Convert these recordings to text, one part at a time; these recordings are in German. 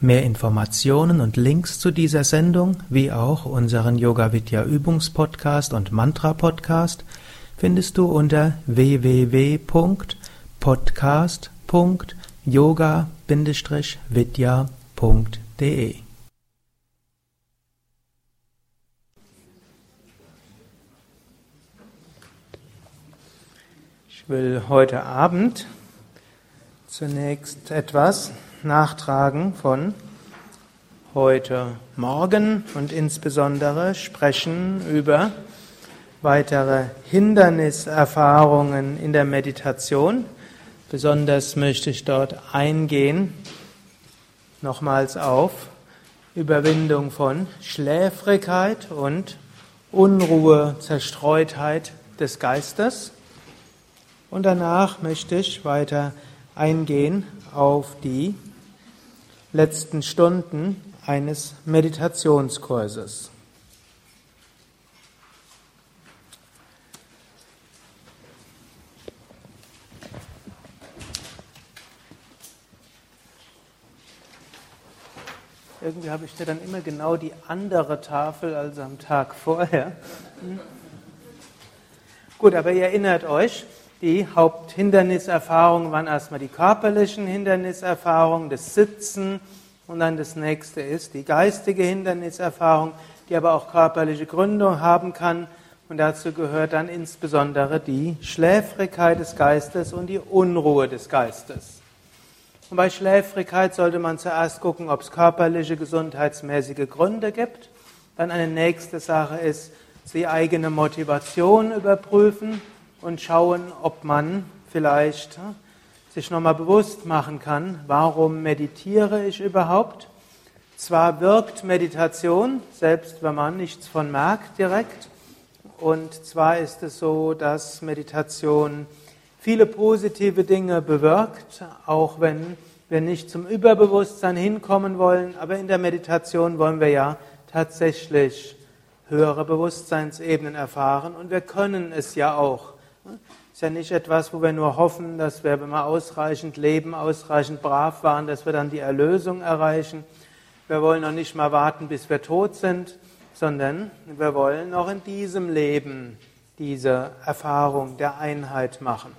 Mehr Informationen und Links zu dieser Sendung, wie auch unseren Yoga Vidya Übungspodcast und Mantra Podcast findest du unter www.podcast.yoga-vidya.de. Ich will heute Abend zunächst etwas nachtragen von heute Morgen und insbesondere sprechen über weitere Hinderniserfahrungen in der Meditation. Besonders möchte ich dort eingehen, nochmals auf Überwindung von Schläfrigkeit und Unruhe, Zerstreutheit des Geistes. Und danach möchte ich weiter eingehen auf die letzten Stunden eines Meditationskurses. Irgendwie habe ich da dann immer genau die andere Tafel als am Tag vorher. Hm. Gut, aber ihr erinnert euch, die Haupthinderniserfahrungen waren erstmal die körperlichen Hinderniserfahrungen, das Sitzen und dann das nächste ist die geistige Hinderniserfahrung, die aber auch körperliche Gründung haben kann. Und dazu gehört dann insbesondere die Schläfrigkeit des Geistes und die Unruhe des Geistes. Und bei Schläfrigkeit sollte man zuerst gucken, ob es körperliche, gesundheitsmäßige Gründe gibt. Dann eine nächste Sache ist, die eigene Motivation überprüfen und schauen, ob man vielleicht sich nochmal bewusst machen kann, warum meditiere ich überhaupt. Zwar wirkt Meditation, selbst wenn man nichts von merkt direkt, und zwar ist es so, dass Meditation viele positive Dinge bewirkt, auch wenn wir nicht zum Überbewusstsein hinkommen wollen, aber in der Meditation wollen wir ja tatsächlich höhere Bewusstseinsebenen erfahren und wir können es ja auch. Ist ja nicht etwas, wo wir nur hoffen, dass wir, wenn wir ausreichend leben, ausreichend brav waren, dass wir dann die Erlösung erreichen. Wir wollen noch nicht mal warten, bis wir tot sind, sondern wir wollen auch in diesem Leben diese Erfahrung der Einheit machen.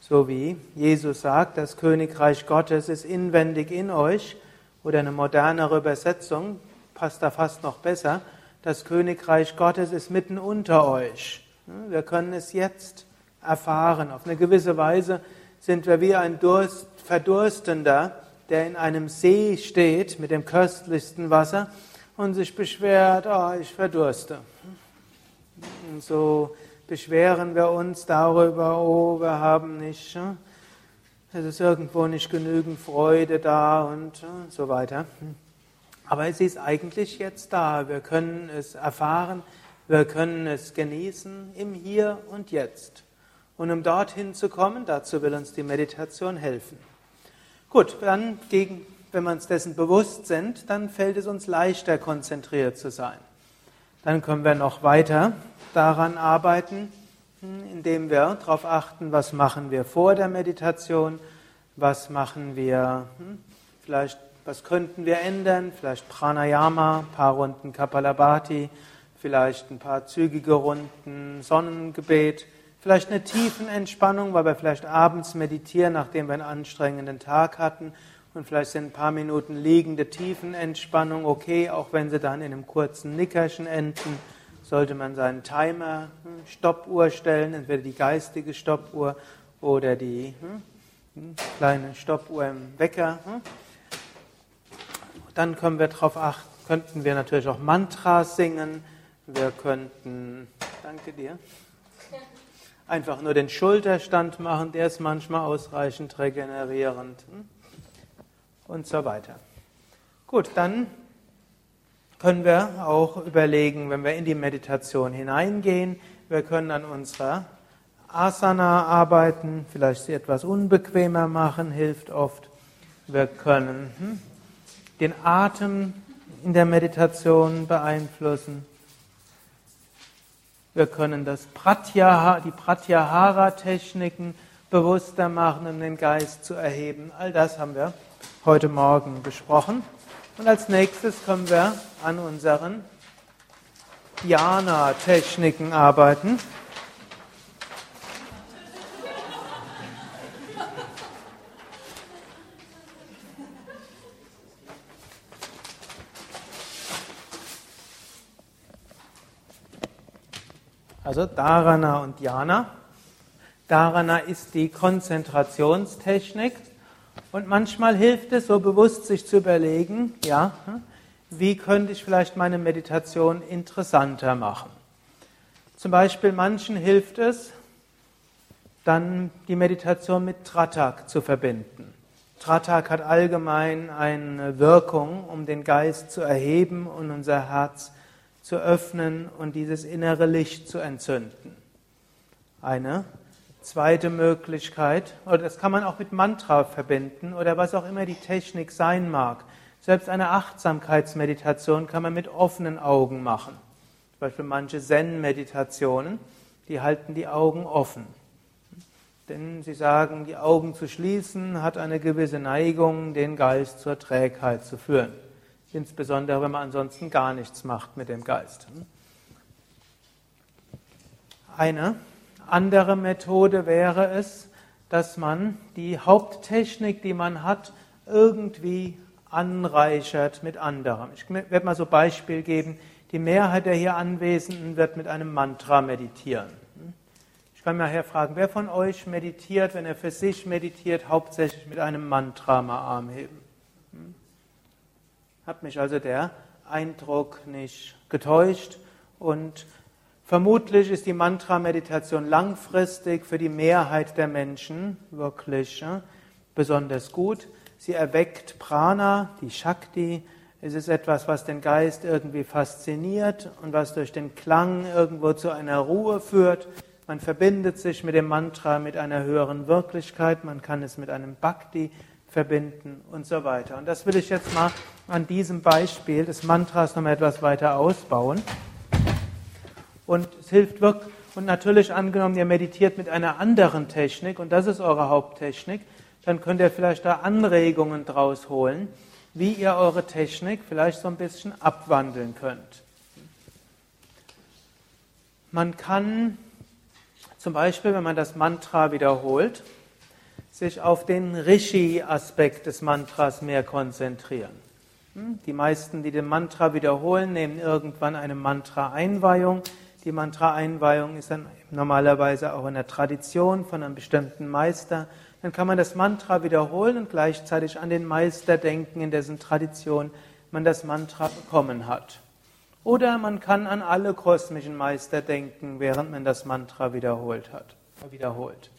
So wie Jesus sagt, das Königreich Gottes ist inwendig in euch, oder eine modernere Übersetzung passt da fast noch besser, das Königreich Gottes ist mitten unter euch. Wir können es jetzt erfahren. Auf eine gewisse Weise sind wir wie ein Durst, Verdurstender, der in einem See steht mit dem köstlichsten Wasser und sich beschwert, oh, ich verdurste. Und so beschweren wir uns darüber, oh, wir haben nicht, es ist irgendwo nicht genügend Freude da und so weiter. Aber es ist eigentlich jetzt da. Wir können es erfahren, wir können es genießen im Hier und Jetzt. Und um dorthin zu kommen, dazu will uns die Meditation helfen. Gut, dann gegen, wenn wir uns dessen bewusst sind, dann fällt es uns leichter, konzentriert zu sein. Dann können wir noch weiter daran arbeiten, hm, indem wir darauf achten, was machen wir vor der Meditation, was machen wir, hm, vielleicht, was könnten wir ändern, vielleicht Pranayama, paar Runden Kapalabhati, vielleicht ein paar zügige Runden Sonnengebet, vielleicht eine tiefen Entspannung, weil wir vielleicht abends meditieren, nachdem wir einen anstrengenden Tag hatten. Und vielleicht sind ein paar Minuten liegende Tiefenentspannung okay, auch wenn sie dann in einem kurzen Nickerchen enden, sollte man seinen Timer, hm, Stoppuhr stellen, entweder die geistige Stoppuhr oder die hm, hm, kleine Stoppuhr im Wecker. Dann können wir darauf achten, könnten wir natürlich auch Mantras singen, wir könnten, danke dir, einfach nur den Schulterstand machen, der ist manchmal ausreichend regenerierend hm? und so weiter. Gut, dann können wir auch überlegen, wenn wir in die Meditation hineingehen, wir können an unserer Asana arbeiten, vielleicht sie etwas unbequemer machen, hilft oft. Wir können hm, den Atem in der Meditation beeinflussen. Wir können das Pratyahara, die Pratyahara-Techniken bewusster machen, um den Geist zu erheben. All das haben wir heute Morgen besprochen. Und als nächstes können wir an unseren Dhyana-Techniken arbeiten. Also Dharana und Dhyana. Dharana ist die Konzentrationstechnik und manchmal hilft es, so bewusst sich zu überlegen, ja, wie könnte ich vielleicht meine Meditation interessanter machen. Zum Beispiel manchen hilft es, dann die Meditation mit Tratak zu verbinden. Tratak hat allgemein eine Wirkung, um den Geist zu erheben und unser Herz zu öffnen und dieses innere Licht zu entzünden. Eine zweite Möglichkeit, oder das kann man auch mit Mantra verbinden oder was auch immer die Technik sein mag. Selbst eine Achtsamkeitsmeditation kann man mit offenen Augen machen. Zum Beispiel manche Zen-Meditationen, die halten die Augen offen. Denn sie sagen, die Augen zu schließen hat eine gewisse Neigung, den Geist zur Trägheit zu führen insbesondere wenn man ansonsten gar nichts macht mit dem Geist. Eine andere Methode wäre es, dass man die Haupttechnik, die man hat, irgendwie anreichert mit anderem. Ich werde mal so ein Beispiel geben. Die Mehrheit der hier Anwesenden wird mit einem Mantra meditieren. Ich kann nachher fragen, wer von euch meditiert, wenn er für sich meditiert, hauptsächlich mit einem Mantra mal Arm heben? Hat mich also der Eindruck nicht getäuscht und vermutlich ist die Mantra-Meditation langfristig für die Mehrheit der Menschen wirklich ja, besonders gut. Sie erweckt Prana, die Shakti. Es ist etwas, was den Geist irgendwie fasziniert und was durch den Klang irgendwo zu einer Ruhe führt. Man verbindet sich mit dem Mantra mit einer höheren Wirklichkeit. Man kann es mit einem Bhakti verbinden und so weiter. Und das will ich jetzt mal an diesem Beispiel des Mantras noch mal etwas weiter ausbauen. Und es hilft wirklich, und natürlich angenommen, ihr meditiert mit einer anderen Technik und das ist eure Haupttechnik, dann könnt ihr vielleicht da Anregungen draus holen, wie ihr eure Technik vielleicht so ein bisschen abwandeln könnt. Man kann zum Beispiel, wenn man das Mantra wiederholt, sich auf den Rishi-Aspekt des Mantras mehr konzentrieren. Hm? Die meisten, die den Mantra wiederholen, nehmen irgendwann eine Mantra-Einweihung. Die Mantra-Einweihung ist dann normalerweise auch in der Tradition von einem bestimmten Meister. Dann kann man das Mantra wiederholen und gleichzeitig an den Meister denken, in dessen Tradition man das Mantra bekommen hat. Oder man kann an alle kosmischen Meister denken, während man das Mantra wiederholt hat, wiederholt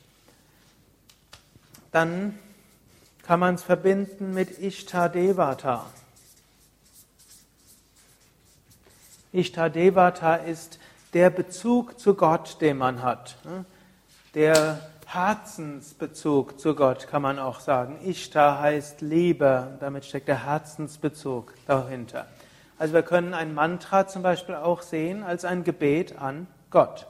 dann kann man es verbinden mit Ishtadevata. Ishtadevata ist der Bezug zu Gott, den man hat. Der Herzensbezug zu Gott, kann man auch sagen. Ishta heißt Liebe, damit steckt der Herzensbezug dahinter. Also wir können ein Mantra zum Beispiel auch sehen als ein Gebet an Gott.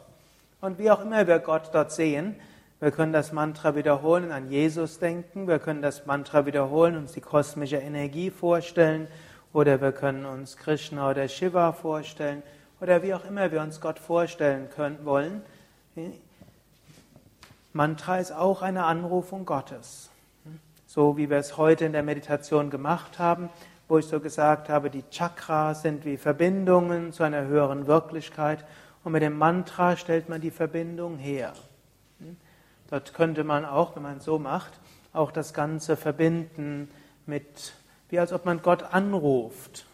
Und wie auch immer wir Gott dort sehen, wir können das Mantra wiederholen und an Jesus denken. Wir können das Mantra wiederholen uns die kosmische Energie vorstellen. Oder wir können uns Krishna oder Shiva vorstellen. Oder wie auch immer wir uns Gott vorstellen können, wollen. Mantra ist auch eine Anrufung Gottes. So wie wir es heute in der Meditation gemacht haben, wo ich so gesagt habe, die Chakras sind wie Verbindungen zu einer höheren Wirklichkeit. Und mit dem Mantra stellt man die Verbindung her. Dort könnte man auch, wenn man so macht, auch das Ganze verbinden mit, wie als ob man Gott anruft.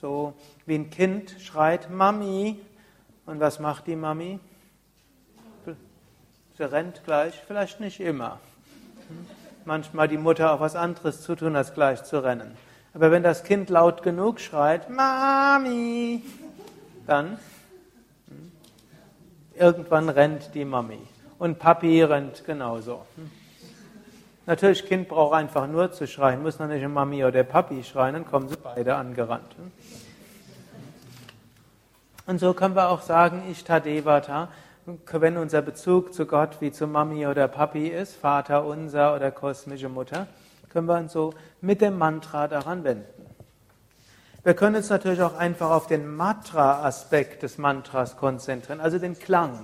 So wie ein Kind schreit Mami. Und was macht die Mami? Sie rennt gleich, vielleicht nicht immer. Manchmal die Mutter auch was anderes zu tun, als gleich zu rennen. Aber wenn das Kind laut genug schreit, Mami, dann hm, irgendwann rennt die Mami. Und Papi rennt genauso. Natürlich, Kind braucht einfach nur zu schreien, muss noch nicht Mami oder Papi schreien, dann kommen sie beide angerannt. Und so können wir auch sagen, Ishtadevata, wenn unser Bezug zu Gott wie zu Mami oder Papi ist, Vater unser oder kosmische Mutter, können wir uns so mit dem Mantra daran wenden. Wir können uns natürlich auch einfach auf den Matra-Aspekt des Mantras konzentrieren, also den Klang.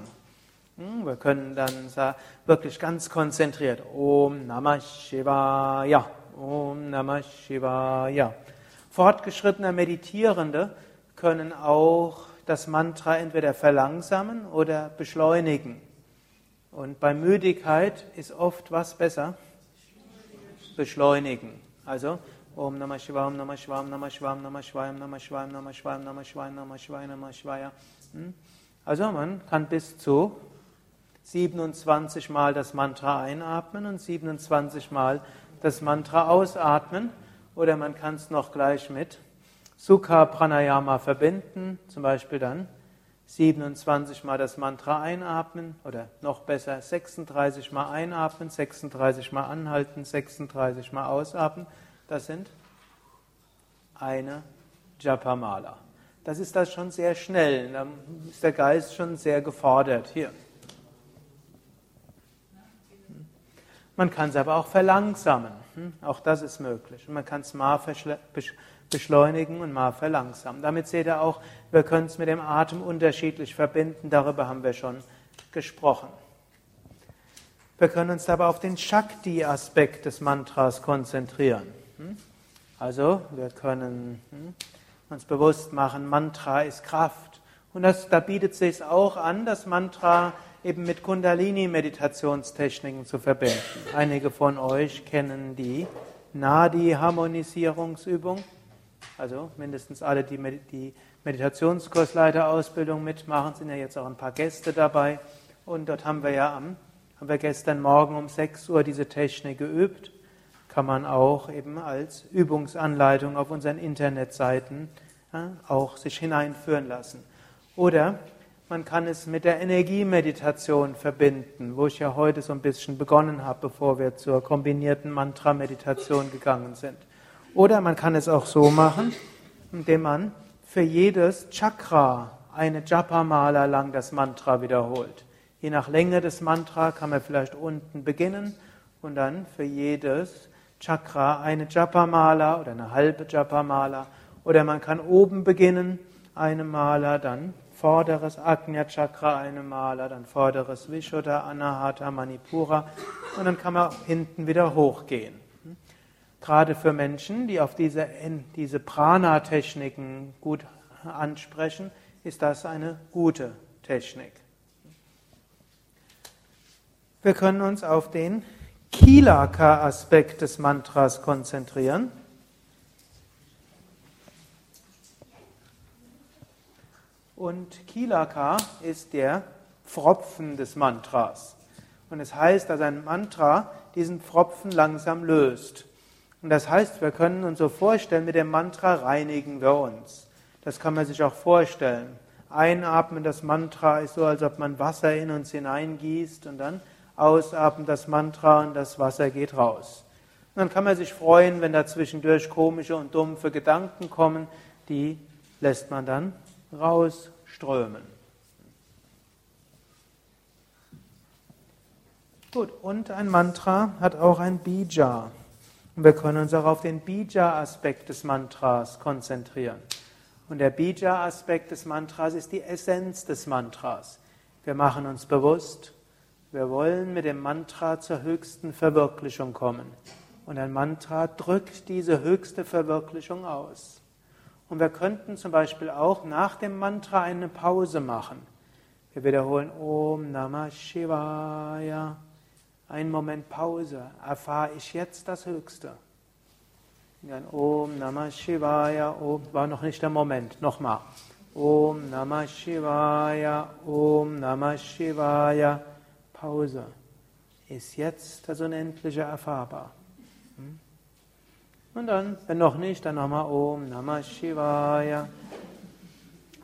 Hm, wir können dann wirklich ganz konzentriert Om Namah Shivaya, Om Namah Shivaya. Fortgeschrittene Meditierende können auch das Mantra entweder verlangsamen oder beschleunigen. Und bei Müdigkeit ist oft was besser? Beschleunigen. Also Om Namah Shivaya, Om Namah Shivaya, Om Namah Shivaya, Om Namah Shivaya, Om Namah Shivaya, Om Namah Shivaya, Om Namah Shivaya, Om Namah Shivaya, Namah Shivaya. Also man kann bis zu 27 Mal das Mantra einatmen und 27 Mal das Mantra ausatmen. Oder man kann es noch gleich mit Sukha Pranayama verbinden, zum Beispiel dann 27 Mal das Mantra einatmen oder noch besser 36 Mal einatmen, 36 Mal anhalten, 36 Mal ausatmen. Das sind eine Japamala. Das ist das schon sehr schnell. Da ist der Geist schon sehr gefordert. Hier. Man kann es aber auch verlangsamen. Hm? Auch das ist möglich. Man kann es mal beschleunigen und mal verlangsamen. Damit seht ihr auch, wir können es mit dem Atem unterschiedlich verbinden. Darüber haben wir schon gesprochen. Wir können uns aber auf den Shakti-Aspekt des Mantras konzentrieren. Hm? Also, wir können hm, uns bewusst machen, Mantra ist Kraft. Und das, da bietet es sich auch an, das Mantra eben mit Kundalini-Meditationstechniken zu verbinden. Einige von euch kennen die Nadi-Harmonisierungsübung. Also mindestens alle, die die Meditationskursleiterausbildung mitmachen, sind ja jetzt auch ein paar Gäste dabei. Und dort haben wir ja am, haben wir gestern Morgen um 6 Uhr diese Technik geübt. Kann man auch eben als Übungsanleitung auf unseren Internetseiten ja, auch sich hineinführen lassen. Oder man kann es mit der Energiemeditation verbinden, wo ich ja heute so ein bisschen begonnen habe, bevor wir zur kombinierten Mantra-Meditation gegangen sind. Oder man kann es auch so machen, indem man für jedes Chakra eine Japa-Mala lang das Mantra wiederholt. Je nach Länge des Mantra kann man vielleicht unten beginnen und dann für jedes Chakra eine Japa-Mala oder eine halbe Japa-Mala. Oder man kann oben beginnen, eine Mala, dann vorderes Agnya Chakra eine Mala, dann vorderes Vishuddha, Anahata, Manipura und dann kann man hinten wieder hochgehen. Gerade für Menschen, die auf diese, diese Prana-Techniken gut ansprechen, ist das eine gute Technik. Wir können uns auf den Kilaka-Aspekt des Mantras konzentrieren. Und Kilaka ist der Pfropfen des Mantras. Und es heißt, dass ein Mantra diesen Pfropfen langsam löst. Und das heißt, wir können uns so vorstellen, mit dem Mantra reinigen wir uns. Das kann man sich auch vorstellen. Einatmen das Mantra ist so, als ob man Wasser in uns hineingießt und dann ausatmen das Mantra und das Wasser geht raus. Und dann kann man sich freuen, wenn da zwischendurch komische und dumpfe Gedanken kommen, die lässt man dann rausströmen. Gut, und ein Mantra hat auch ein Bija. Und wir können uns auch auf den Bija-Aspekt des Mantras konzentrieren. Und der Bija-Aspekt des Mantras ist die Essenz des Mantras. Wir machen uns bewusst, wir wollen mit dem Mantra zur höchsten Verwirklichung kommen. Und ein Mantra drückt diese höchste Verwirklichung aus. Und wir könnten zum Beispiel auch nach dem Mantra eine Pause machen. Wir wiederholen Om Namah Shivaya. Ein Moment Pause. Erfahre ich jetzt das Höchste. Dann Om Namah Shivaya. Om war noch nicht der Moment. Nochmal. Om Namah Shivaya. Om Namah Shivaya. Pause. Ist jetzt das Unendliche erfahrbar? Hm? Und dann, wenn noch nicht, dann nochmal Om Namah Shivaya.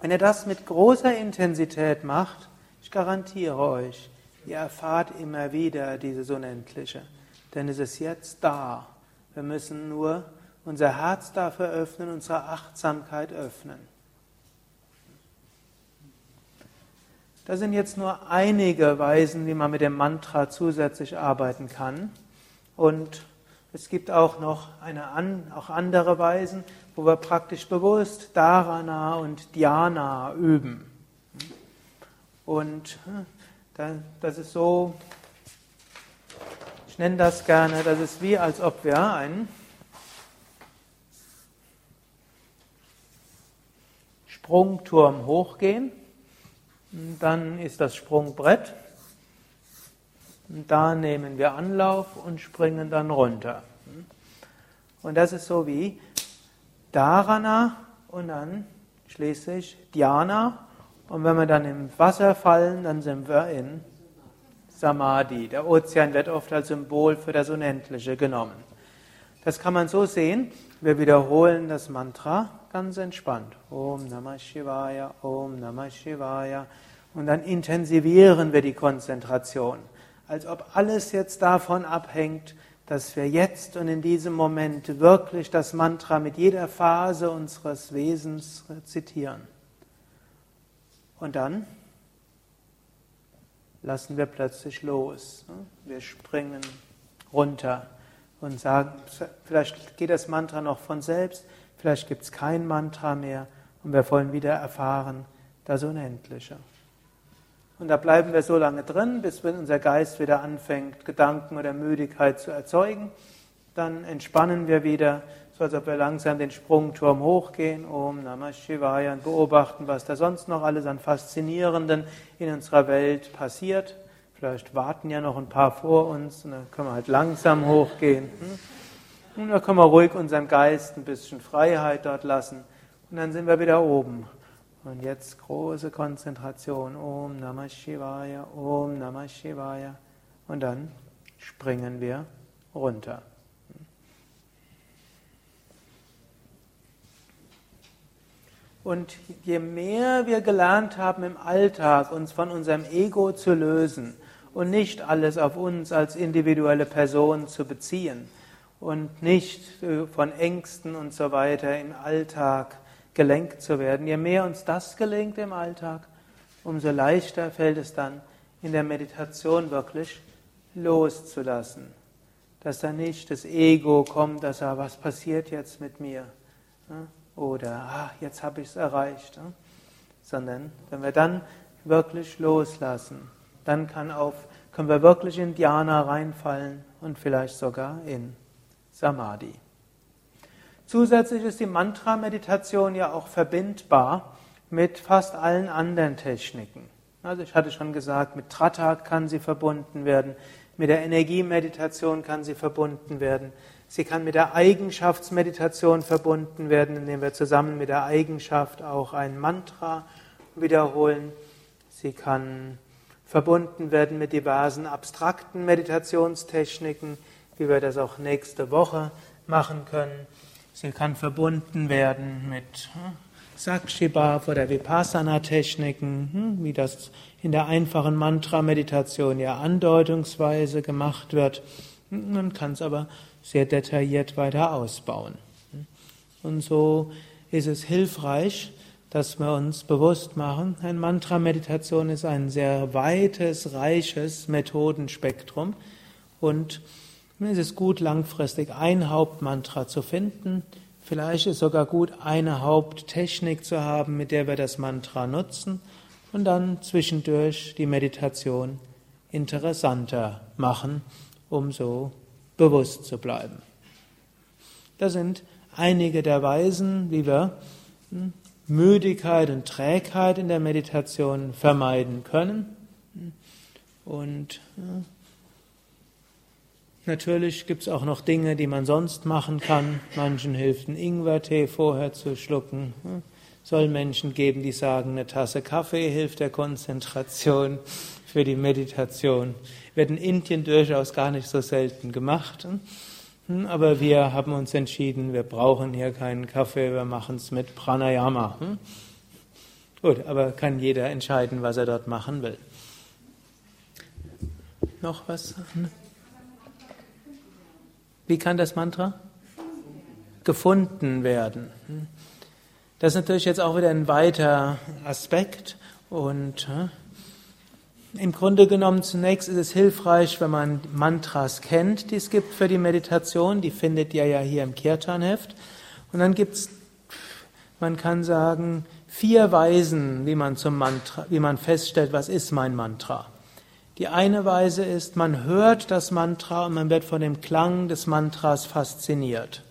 Wenn ihr das mit großer Intensität macht, ich garantiere euch, ihr erfahrt immer wieder dieses Unendliche. Denn es ist jetzt da. Wir müssen nur unser Herz dafür öffnen, unsere Achtsamkeit öffnen. Das sind jetzt nur einige Weisen, wie man mit dem Mantra zusätzlich arbeiten kann. Und es gibt auch noch eine, auch andere Weisen, wo wir praktisch bewusst Dharana und Dhyana üben. Und hm, das ist so, ich nenne das gerne, das ist wie, als ob wir einen Sprungturm hochgehen. Dann ist das Sprungbrett da nehmen wir Anlauf und springen dann runter. Und das ist so wie Dharana und dann schließlich Dhyana. Und wenn wir dann im Wasser fallen, dann sind wir in Samadhi. Der Ozean wird oft als Symbol für das Unendliche genommen. Das kann man so sehen. Wir wiederholen das Mantra ganz entspannt. Om Namah Shivaya, Om Namah Shivaya. Und dann intensivieren wir die Konzentration als ob alles jetzt davon abhängt, dass wir jetzt und in diesem Moment wirklich das Mantra mit jeder Phase unseres Wesens rezitieren. Und dann lassen wir plötzlich los. Wir springen runter und sagen, vielleicht geht das Mantra noch von selbst, vielleicht gibt es kein Mantra mehr und wir wollen wieder erfahren das Unendliche. Und da bleiben wir so lange drin, bis wenn unser Geist wieder anfängt, Gedanken oder Müdigkeit zu erzeugen. Dann entspannen wir wieder, so als ob wir langsam den Sprungturm hochgehen, Om Namah Shivaya, und beobachten, was da sonst noch alles an Faszinierenden in unserer Welt passiert. Vielleicht warten ja noch ein paar vor uns und dann können wir halt langsam hochgehen. Hm? Und dann können wir ruhig unserem Geist ein bisschen Freiheit dort lassen. Und dann sind wir wieder oben. Und jetzt große Konzentration. Om Namah Shivaya, Om Namah Shivaya. Und dann springen wir runter. Und je mehr wir gelernt haben im Alltag, uns von unserem Ego zu lösen und nicht alles auf uns als individuelle Person zu beziehen und nicht äh, von Ängsten und so weiter im Alltag gelenkt zu werden. Je mehr uns das gelingt im Alltag, umso leichter fällt es dann in der Meditation wirklich loszulassen. Dass da nicht das Ego kommt, dass er, was passiert jetzt mit mir? Oder, ah, jetzt habe ich es erreicht. Sondern wenn wir dann wirklich loslassen, dann kann auf, können wir wirklich in Dhyana reinfallen und vielleicht sogar in Samadhi. Zusätzlich ist die Mantra-Meditation ja auch verbindbar mit fast allen anderen Techniken. Also ich hatte schon gesagt, mit Tratak kann sie verbunden werden, mit der Energiemeditation kann sie verbunden werden. Sie kann mit der Eigenschaftsmeditation verbunden werden, indem wir zusammen mit der Eigenschaft auch ein Mantra wiederholen. Sie kann verbunden werden mit diversen abstrakten Meditationstechniken, wie wir das auch nächste Woche machen können. Sie kann verbunden werden mit hm, Sakshibhav oder Vipassana-Techniken, hm, wie das in der einfachen Mantra-Meditation ja andeutungsweise gemacht wird. Hm, man kann es aber sehr detailliert weiter ausbauen. Und so ist es hilfreich, dass wir uns bewusst machen, ein Mantra-Meditation ist ein sehr weites, reiches Methodenspektrum und es ist gut, langfristig ein Hauptmantra zu finden. Vielleicht ist sogar gut, eine Haupttechnik zu haben, mit der wir das Mantra nutzen und dann zwischendurch die Meditation interessanter machen, um so bewusst zu bleiben. Das sind einige der Weisen, wie wir hm, Müdigkeit und Trägheit in der Meditation vermeiden können. Und Natürlich gibt es auch noch Dinge, die man sonst machen kann. Manchen hilft ein Ingwertee vorher zu schlucken. Soll Menschen geben, die sagen, eine Tasse Kaffee hilft der Konzentration für die Meditation. Wird in Indien durchaus gar nicht so selten gemacht. Aber wir haben uns entschieden, wir brauchen hier keinen Kaffee, wir machen es mit Pranayama. Gut, aber kann jeder entscheiden, was er dort machen will. Noch was? Wie kann das Mantra? Gefunden werden. Hm? Das ist natürlich jetzt auch wieder ein weiter Aspekt und im Grunde genommen zunächst ist es hilfreich, wenn man Mantras kennt, die es gibt für die Meditation. Die findet ihr ja hier im Kirtanheft. Und dann gibt es, man kann sagen, vier Weisen, wie man zum Mantra, wie man feststellt, was ist mein Mantra. Die eine Weise ist, man hört das Mantra und man wird von dem Klang des Mantras fasziniert.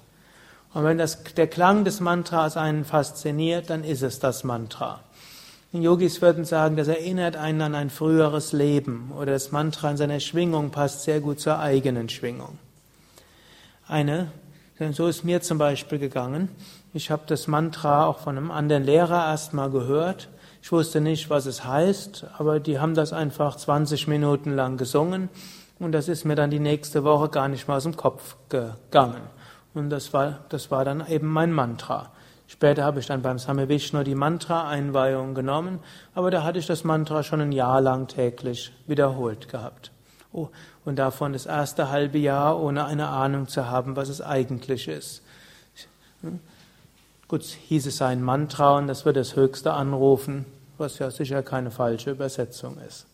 Und wenn das, der Klang des Mantras einen fasziniert, dann ist es das Mantra. Die Yogis würden sagen, das erinnert einen an ein früheres Leben oder das Mantra in seiner Schwingung passt sehr gut zur eigenen Schwingung. Eine, so ist mir zum Beispiel gegangen. Ich habe das Mantra auch von einem anderen Lehrer erstmal gehört. Ich wusste nicht, was es heißt, aber die haben das einfach 20 Minuten lang gesungen und das ist mir dann die nächste Woche gar nicht mal aus dem Kopf gegangen. Und das war, das war dann eben mein Mantra. Später habe ich dann beim Same Vishnu die Mantra-Einweihung genommen, aber da hatte ich das Mantra schon ein Jahr lang täglich wiederholt gehabt. Oh, und davon das erste halbe Jahr ohne eine Ahnung zu haben, was es eigentlich ist. Gut, hieß es ein Mantra und das wird das Höchste anrufen, was ja sicher keine falsche Übersetzung ist.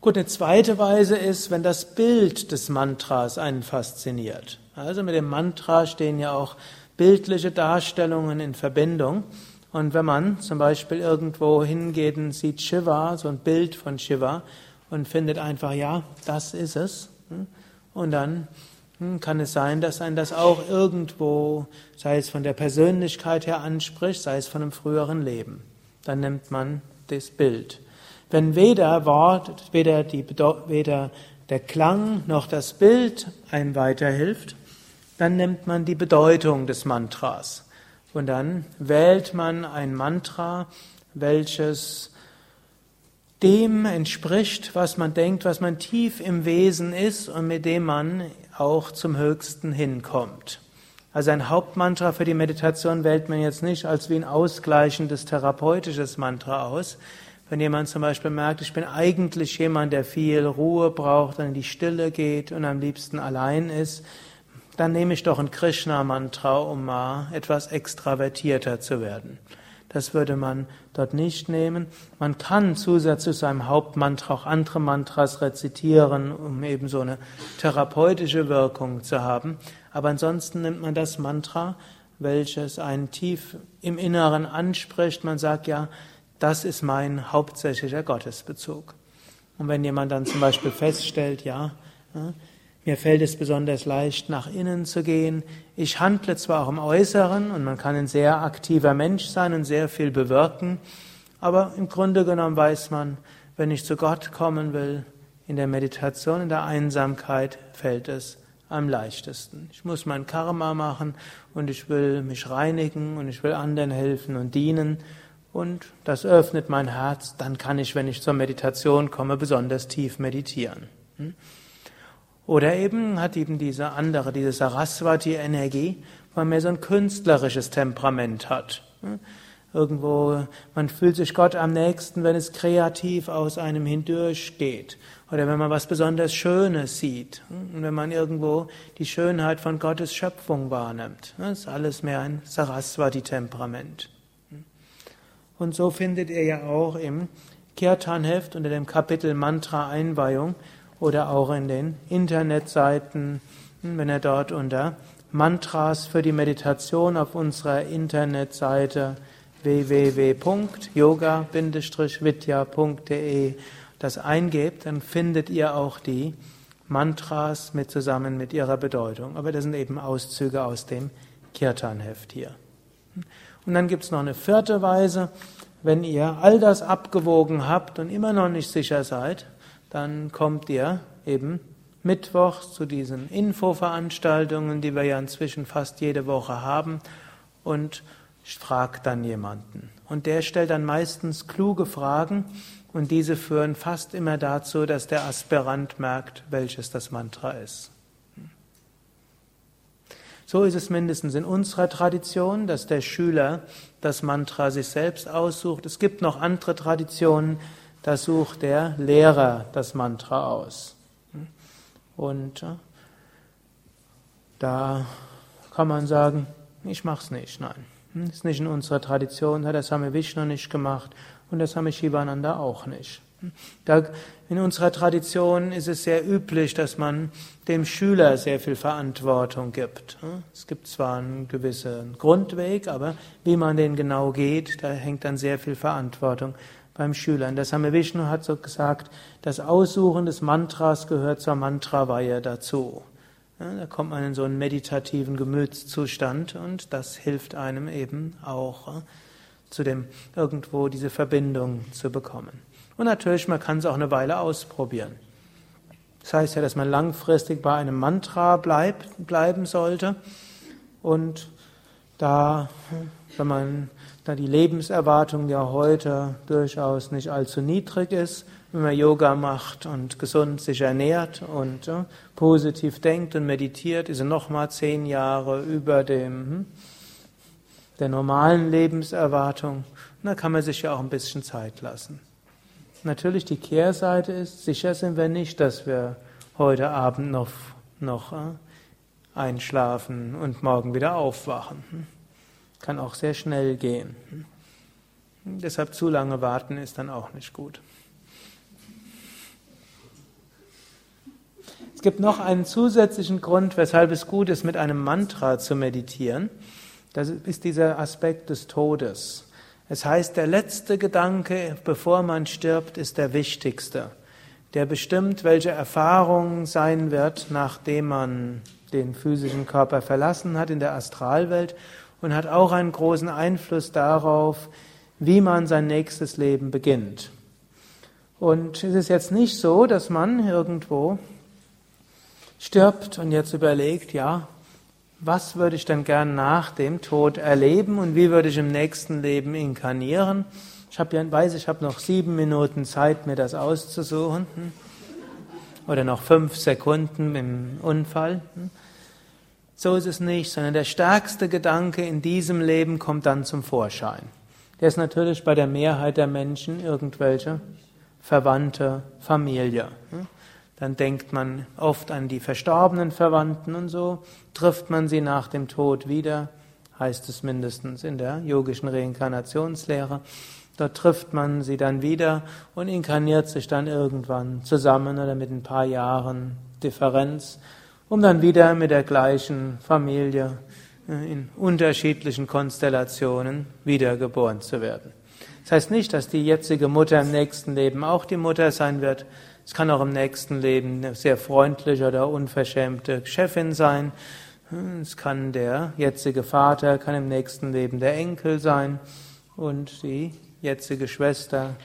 Gut, eine zweite Weise ist, wenn das Bild des Mantras einen fasziniert. Also mit dem Mantra stehen ja auch bildliche Darstellungen in Verbindung. Und wenn man zum Beispiel irgendwo hingeht und sieht Shiva, so ein Bild von Shiva, und findet einfach, ja, das ist es, hm, und dann kann es sein, dass ein das auch irgendwo, sei es von der Persönlichkeit her anspricht, sei es von einem früheren Leben. Dann nimmt man das Bild. Wenn weder Wort, weder, die, weder der Klang noch das Bild einem weiterhilft, dann nimmt man die Bedeutung des Mantras. Und dann wählt man ein Mantra, welches dem entspricht, was man denkt, was man tief im Wesen ist und mit dem man auch zum Höchsten hinkommt. Also ein Hauptmantra für die Meditation wählt man jetzt nicht als wie ein ausgleichendes therapeutisches Mantra aus. Wenn jemand zum Beispiel merkt, ich bin eigentlich jemand, der viel Ruhe braucht und in die Stille geht und am liebsten allein ist, dann nehme ich doch ein Krishna-Mantra, um mal etwas extravertierter zu werden. Das würde man dort nicht nehmen. Man kann zusätzlich zu seinem Hauptmantra auch andere Mantras rezitieren, um eben so eine therapeutische Wirkung zu haben. Aber ansonsten nimmt man das Mantra, welches einen tief im Inneren anspricht. Man sagt ja, das ist mein hauptsächlicher Gottesbezug. Und wenn jemand dann zum Beispiel feststellt, ja, mir fällt es besonders leicht, nach innen zu gehen. Ich handle zwar auch im Äußeren und man kann ein sehr aktiver Mensch sein und sehr viel bewirken, aber im Grunde genommen weiß man, wenn ich zu Gott kommen will, in der Meditation, in der Einsamkeit fällt es am leichtesten. Ich muss mein Karma machen und ich will mich reinigen und ich will anderen helfen und dienen und das öffnet mein Herz, dann kann ich, wenn ich zur Meditation komme, besonders tief meditieren. Hm? Oder eben hat eben diese andere, diese Saraswati-Energie, weil man mehr so ein künstlerisches Temperament hat. Irgendwo, man fühlt sich Gott am nächsten, wenn es kreativ aus einem hindurchgeht. Oder wenn man was besonders Schönes sieht. Und wenn man irgendwo die Schönheit von Gottes Schöpfung wahrnimmt. Das ist alles mehr ein Saraswati-Temperament. Und so findet ihr ja auch im Kirtanheft unter dem Kapitel Mantra Einweihung oder auch in den Internetseiten, wenn er dort unter Mantras für die Meditation auf unserer Internetseite www.yoga-vidya.de das eingebt, dann findet ihr auch die Mantras mit zusammen mit ihrer Bedeutung. Aber das sind eben Auszüge aus dem Kirtanheft hier. Und dann gibt es noch eine vierte Weise, wenn ihr all das abgewogen habt und immer noch nicht sicher seid, dann kommt ihr eben mittwochs zu diesen Infoveranstaltungen, die wir ja inzwischen fast jede Woche haben, und fragt dann jemanden. Und der stellt dann meistens kluge Fragen Und diese führen fast immer dazu, dass der Aspirant merkt, welches das Mantra ist. So ist es mindestens in unserer Tradition, dass der Schüler das Mantra sich selbst aussucht. Es gibt noch andere Traditionen, da sucht der Lehrer das Mantra aus. Und äh, da kann man sagen, ich mache es nicht, nein. Hm, ist nicht in unserer Tradition, das haben wir Vishnu nicht gemacht und das haben wir Shivananda auch nicht. Hm, in unserer Tradition ist es sehr üblich, dass man dem Schüler sehr viel Verantwortung gibt. Hm, es gibt zwar einen gewissen Grundweg, aber wie man den genau geht, da hängt dann sehr viel Verantwortung beim Schüler. Und das Same Vishnu hat so gesagt, das Aussuchen des Mantras gehört zur Mantraweihe dazu. Ja, da kommt man in so einen meditativen Gemütszustand und das hilft einem eben auch zu dem irgendwo diese Verbindung zu bekommen. Und natürlich, man kann es auch eine Weile ausprobieren. Das heißt ja, dass man langfristig bei einem Mantra bleibt, bleiben sollte. Und da, wenn man da die Lebenserwartung ja heute durchaus nicht allzu niedrig ist, wenn man Yoga macht und gesund sich ernährt und ja, positiv denkt und meditiert, ist er nochmal zehn Jahre über dem hm, der normalen Lebenserwartung. Und da kann man sich ja auch ein bisschen Zeit lassen. Natürlich die Kehrseite ist, sicher sind wir nicht, dass wir heute Abend noch, noch äh, einschlafen und morgen wieder aufwachen. Hm. Kann auch sehr schnell gehen. Hm. Deshalb zu lange warten ist dann auch nicht gut. Es gibt noch einen zusätzlichen Grund, weshalb es gut ist, mit einem Mantra zu meditieren. Das ist dieser Aspekt des Todes. Es heißt, der letzte Gedanke, bevor man stirbt, ist der wichtigste. Der bestimmt, welche Erfahrung sein wird, nachdem man den physischen Körper verlassen hat in der Astralwelt und hat auch einen großen Einfluss darauf, wie man sein nächstes Leben beginnt. Und es ist jetzt nicht so, dass man irgendwo stirbt und jetzt überlegt, ja, was würde ich denn gern nach dem Tod erleben und wie würde ich im nächsten Leben inkarnieren? Ich habe ja, weiß, ich habe noch sieben Minuten Zeit, mir das auszusuchen. Oder noch fünf Sekunden im Unfall. So ist es nicht, sondern der stärkste Gedanke in diesem Leben kommt dann zum Vorschein. Der ist natürlich bei der Mehrheit der Menschen irgendwelche Verwandte, Familie. Dann denkt man oft an die verstorbenen Verwandten und so trifft man sie nach dem Tod wieder, heißt es mindestens in der yogischen Reinkarnationslehre. Dort trifft man sie dann wieder und inkarniert sich dann irgendwann zusammen oder mit ein paar Jahren Differenz, um dann wieder mit der gleichen Familie äh, in unterschiedlichen Konstellationen wiedergeboren zu werden. Das heißt nicht, dass die jetzige Mutter im nächsten Leben auch die Mutter sein wird, es kann auch im nächsten Leben eine sehr freundliche oder unverschämte Chefin sein. Es kann der jetzige Vater, kann im nächsten Leben der Enkel sein. Und die jetzige Schwester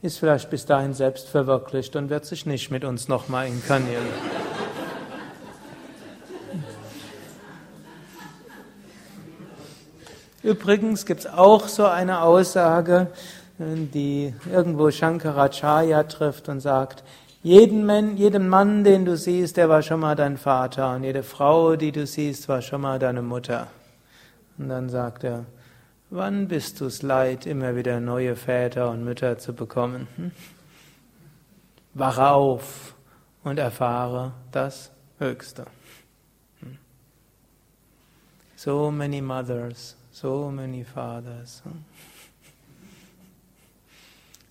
ist vielleicht bis dahin selbst verwirklicht und wird sich nicht mit uns nochmal inkarnieren. Übrigens gibt es auch so eine Aussage, die irgendwo Shankaracharya trifft und sagt, jeden Mann, jeden Mann, den du siehst, der war schon mal dein Vater und jede Frau, die du siehst, war schon mal deine Mutter. Und dann sagt er, wann bist du es leid, immer wieder neue Väter und Mütter zu bekommen? Hm? Wache auf und erfahre das Höchste. Hm? So many mothers, so many fathers. Hm?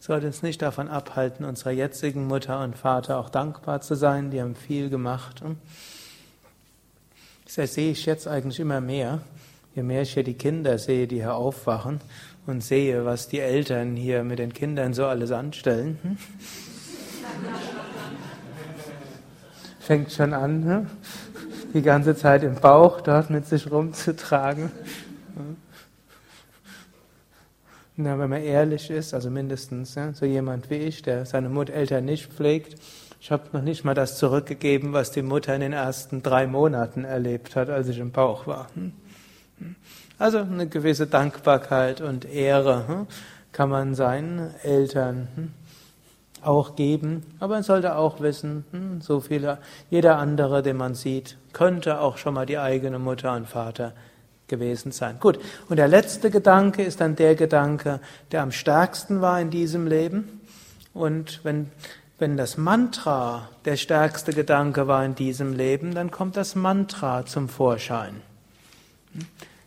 sollte uns nicht davon abhalten, unserer jetzigen Mutter und Vater auch dankbar zu sein. Die haben viel gemacht. Das sehe ich jetzt eigentlich immer mehr. Je mehr ich hier die Kinder sehe, die hier aufwachen und sehe, was die Eltern hier mit den Kindern so alles anstellen. Hm? Fängt schon an, hm? die ganze Zeit im Bauch dort mit sich rumzutragen. Na, wenn man ehrlich ist, also mindestens ja, so jemand wie ich, der seine Mutter, Eltern nicht pflegt, ich habe noch nicht mal das zurückgegeben, was die Mutter in den ersten drei Monaten erlebt hat, als ich im Bauch war. Hm? Hm? Also eine gewisse Dankbarkeit und Ehre hm, kann man seinen Eltern auch geben, aber man sollte auch wissen, so viele, jeder andere, den man sieht, könnte auch schon mal die eigene Mutter und Vater gewesen sein. Gut, und der letzte Gedanke ist dann der Gedanke, der am stärksten war in diesem Leben. Und wenn, wenn das Mantra der stärkste Gedanke war in diesem Leben, dann kommt das Mantra zum Vorschein.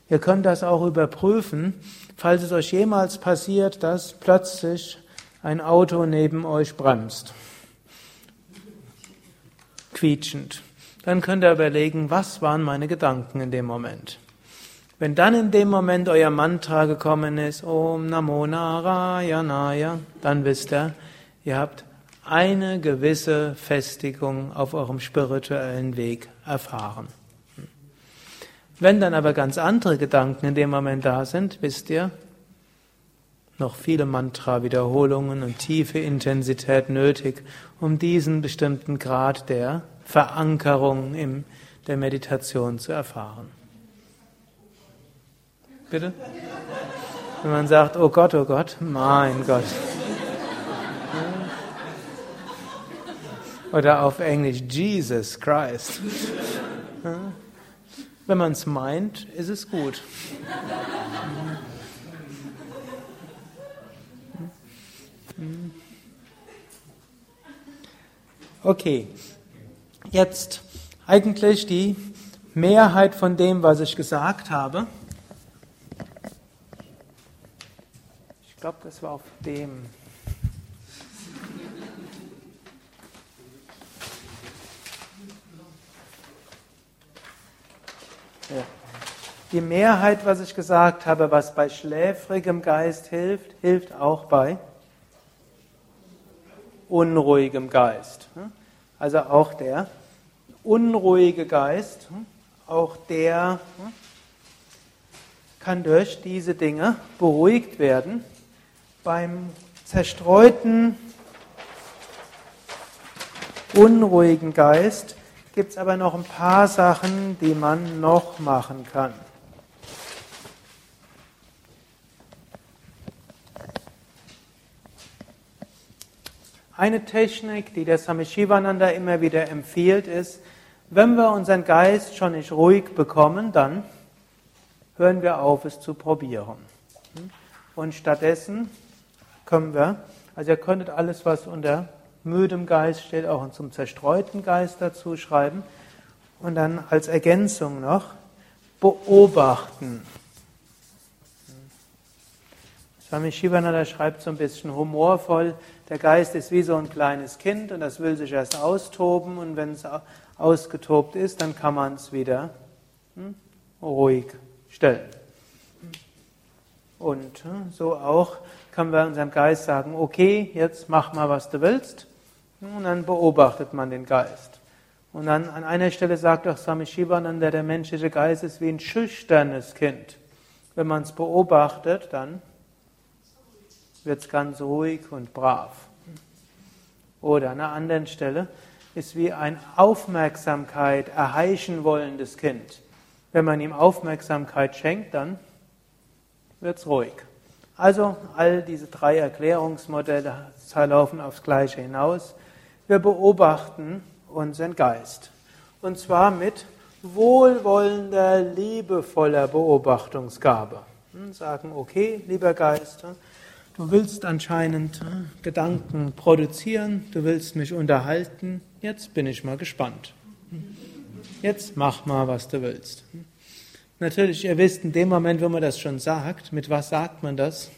Ihr könnt das auch überprüfen, falls es euch jemals passiert, dass plötzlich ein Auto neben euch bremst. Quietschend. Dann könnt ihr überlegen, was waren meine Gedanken in dem Moment. Wenn dann in dem Moment euer Mantra gekommen ist, Om Namo Narayanaya, dann wisst ihr, ihr habt eine gewisse Festigung auf eurem spirituellen Weg erfahren. Wenn dann aber ganz andere Gedanken in dem Moment da sind, wisst ihr, noch viele Mantra-Wiederholungen und tiefe Intensität nötig, um diesen bestimmten Grad der Verankerung in der Meditation zu erfahren. Bitte? Wenn man sagt, oh Gott, oh Gott, mein Gott. Oder auf Englisch Jesus Christ. Wenn man es meint, ist es gut. Okay, jetzt eigentlich die Mehrheit von dem, was ich gesagt habe. Glaube, das war auf dem. Ja. Die Mehrheit, was ich gesagt habe, was bei schläfrigem Geist hilft, hilft auch bei unruhigem Geist. Also auch der unruhige Geist, auch der kann durch diese Dinge beruhigt werden. Beim zerstreuten, unruhigen Geist gibt es aber noch ein paar Sachen, die man noch machen kann. Eine Technik, die der Swami Shivananda immer wieder empfiehlt, ist, wenn wir unseren Geist schon nicht ruhig bekommen, dann hören wir auf, es zu probieren. Und stattdessen können wir, also ihr könntet alles, was unter müdem Geist steht, auch zum zerstreuten Geist dazu schreiben. Und dann als Ergänzung noch beobachten. Swami Shivananda schreibt so ein bisschen humorvoll, der Geist ist wie so ein kleines Kind und das will sich erst austoben und wenn es ausgetobt ist, dann kann man es wieder hm, ruhig stellen. Und hm, so auch können wir unserem Geist sagen, okay, jetzt mach mal, was du willst. Und dann beobachtet man den Geist. Und dann an einer Stelle sagt auch Swami Shivananda, der menschliche Geist ist wie ein schüchternes Kind. Wenn man es beobachtet, dann wird es ganz ruhig und brav. Oder an einer anderen Stelle ist wie ein Aufmerksamkeit erheischen wollendes Kind. Wenn man ihm Aufmerksamkeit schenkt, dann wird es ruhig. Also all diese drei Erklärungsmodelle laufen aufs Gleiche hinaus. Wir beobachten unseren Geist. Und zwar mit wohlwollender, liebevoller Beobachtungsgabe. Hm, sagen, okay, lieber Geist, Du willst anscheinend äh, Gedanken produzieren, du willst mich unterhalten. Jetzt bin ich mal gespannt. Jetzt mach mal, was du willst. Natürlich, ihr wisst, in dem Moment, wo man das schon sagt, mit was sagt man das?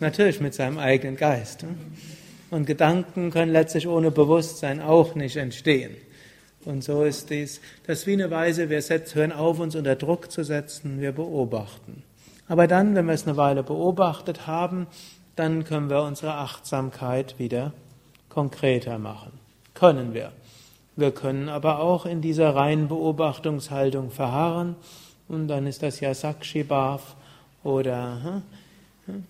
Natürlich mit seinem eigenen Geist. Und Gedanken können letztlich ohne Bewusstsein auch nicht entstehen. Und so ist dies, das wie eine Weise, wir hören auf, uns unter Druck zu setzen, wir beobachten. Aber dann, wenn wir es eine Weile beobachtet haben, dann können wir unsere Achtsamkeit wieder konkreter machen. Können wir. Wir können aber auch in dieser reinen Beobachtungshaltung verharren und dann ist das ja Sakshibhav oder hm,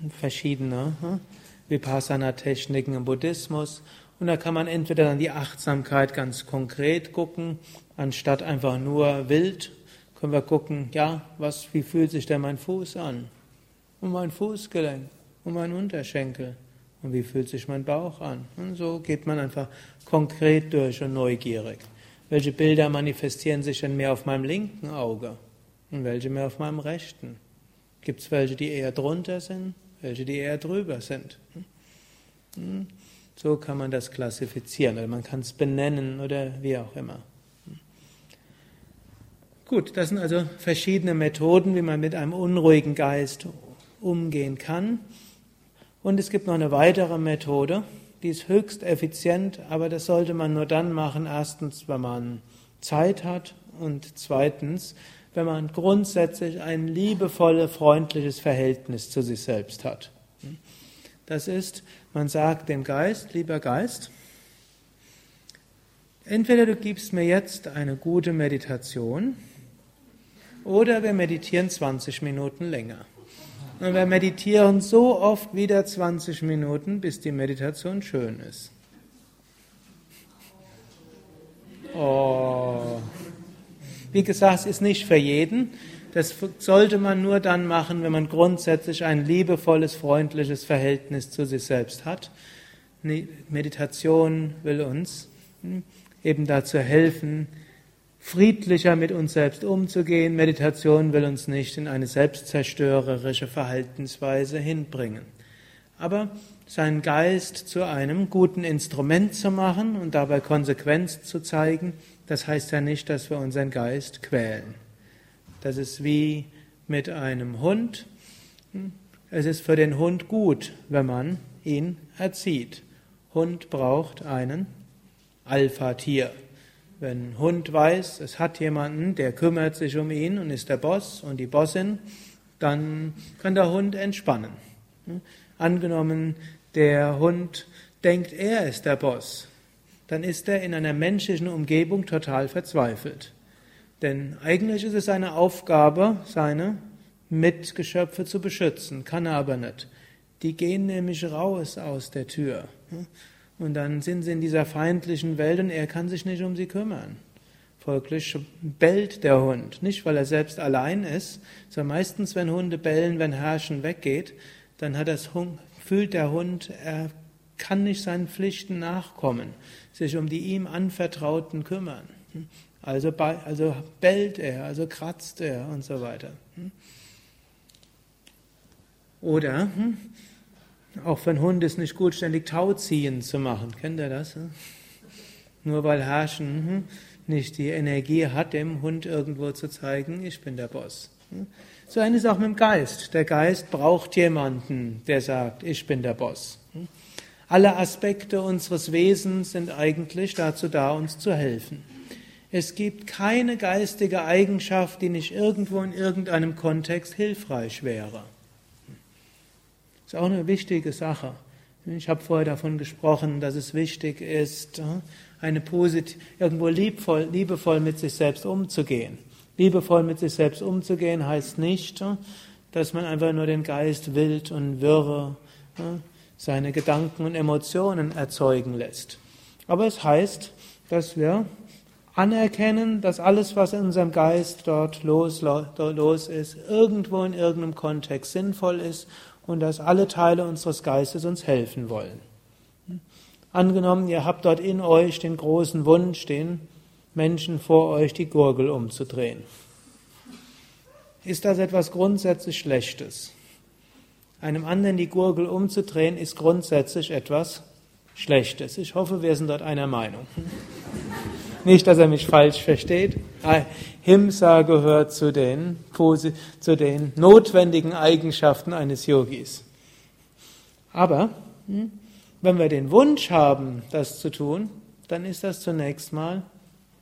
hm, verschiedene hm, Vipassana-Techniken im Buddhismus. Und da kann man entweder dann die Achtsamkeit ganz konkret gucken, anstatt einfach nur wild können wir gucken, ja, was, wie fühlt sich denn mein Fuß an? Und mein Fußgelenk und mein Unterschenkel Und wie fühlt sich mein Bauch an? Und so geht man einfach konkret durch und neugierig. Welche Bilder manifestieren sich denn mehr auf meinem linken Auge und welche mehr auf meinem rechten? Gibt es welche, die eher drunter sind, welche, die eher drüber sind? Hm? So kann man das klassifizieren oder man kann es benennen oder wie auch immer. Gut, das sind also verschiedene Methoden, wie man mit einem unruhigen Geist umgehen kann. Und es gibt noch eine weitere Methode, die ist höchst effizient, aber das sollte man nur dann machen, erstens, wenn man Zeit hat und zweitens, wenn man grundsätzlich ein liebevolles, freundliches Verhältnis zu sich selbst hat. Das ist, man sagt dem Geist, lieber Geist, entweder du gibst mir jetzt eine gute Meditation, oder wir meditieren 20 Minuten länger. Und wir meditieren so oft wieder 20 Minuten, bis die Meditation schön ist. Oh. Wie gesagt, es ist nicht für jeden. Das sollte man nur dann machen, wenn man grundsätzlich ein liebevolles, freundliches Verhältnis zu sich selbst hat. Meditation will uns hm, eben dazu helfen, friedlicher mit uns selbst umzugehen. Meditation will uns nicht in eine selbstzerstörerische Verhaltensweise hinbringen. Aber seinen Geist zu einem guten Instrument zu machen und dabei Konsequenz zu zeigen, das heißt ja nicht, dass wir unseren Geist quälen. Das ist wie mit einem Hund. Es ist für den Hund gut, wenn man ihn erzieht. Hund braucht einen Alpha-Tier. Wenn ein Hund weiß, es hat jemanden, der kümmert sich um ihn und ist der Boss und die Bossin, dann kann der Hund entspannen. Angenommen, der Hund denkt, er ist der Boss, dann ist er in einer menschlichen Umgebung total verzweifelt. Denn eigentlich ist es seine Aufgabe, seine Mitgeschöpfe zu beschützen, kann er aber nicht. Die gehen nämlich raus aus der Tür. Und dann sind sie in dieser feindlichen Welt und er kann sich nicht um sie kümmern. Folglich bellt der Hund, nicht weil er selbst allein ist, sondern meistens, wenn Hunde bellen, wenn Herrschen weggeht, dann hat das, fühlt der Hund, er kann nicht seinen Pflichten nachkommen, sich um die ihm Anvertrauten kümmern. Also, also bellt er, also kratzt er und so weiter. Oder hm, auch für einen Hund ist nicht gut, ständig Tauziehen zu machen. Kennt ihr das? Nur weil Herrschen hm, nicht die Energie hat, dem Hund irgendwo zu zeigen, ich bin der Boss. Hm? So ein ist auch mit dem Geist. Der Geist braucht jemanden, der sagt, ich bin der Boss. Hm? Alle Aspekte unseres Wesens sind eigentlich dazu da, uns zu helfen. Es gibt keine geistige Eigenschaft, die nicht irgendwo in irgendeinem Kontext hilfreich wäre ist auch eine wichtige Sache. Ich habe vorher davon gesprochen, dass es wichtig ist, äh, eine posit irgendwo liebvoll, liebevoll mit sich selbst umzugehen. Liebevoll mit sich selbst umzugehen heißt nicht, äh, dass man einfach nur den Geist wild und wirre äh, seine Gedanken und Emotionen erzeugen lässt. Aber es heißt, dass wir anerkennen, dass alles, was in unserem Geist dort los, los ist, irgendwo in irgendeinem Kontext sinnvoll ist und dass alle Teile unseres Geistes uns helfen wollen. Angenommen, ihr habt dort in euch den großen Wunsch, den Menschen vor euch die Gurgel umzudrehen. Ist das etwas grundsätzlich Schlechtes? Einem anderen die Gurgel umzudrehen ist grundsätzlich etwas Schlechtes. Ich hoffe, wir sind dort einer Meinung. Nicht, dass er mich falsch versteht. Himsa gehört zu den, zu den notwendigen Eigenschaften eines Yogis. Aber hm, wenn wir den Wunsch haben, das zu tun, dann ist das zunächst mal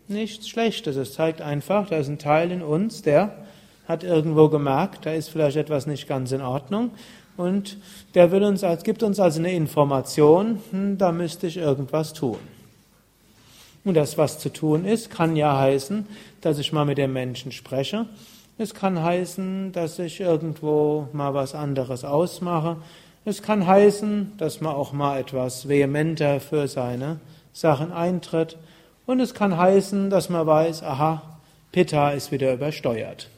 nichts Schlechtes. Es zeigt einfach, da ist ein Teil in uns, der hat irgendwo gemerkt, da ist vielleicht etwas nicht ganz in Ordnung und der will uns, gibt uns also eine Information, hm, da müsste ich irgendwas tun. Und das, was zu tun ist, kann ja heißen, dass ich mal mit dem Menschen spreche. Es kann heißen, dass ich irgendwo mal was anderes ausmache. Es kann heißen, dass man auch mal etwas vehementer für seine Sachen eintritt. Und es kann heißen, dass man weiß, aha, Pitta ist wieder übersteuert.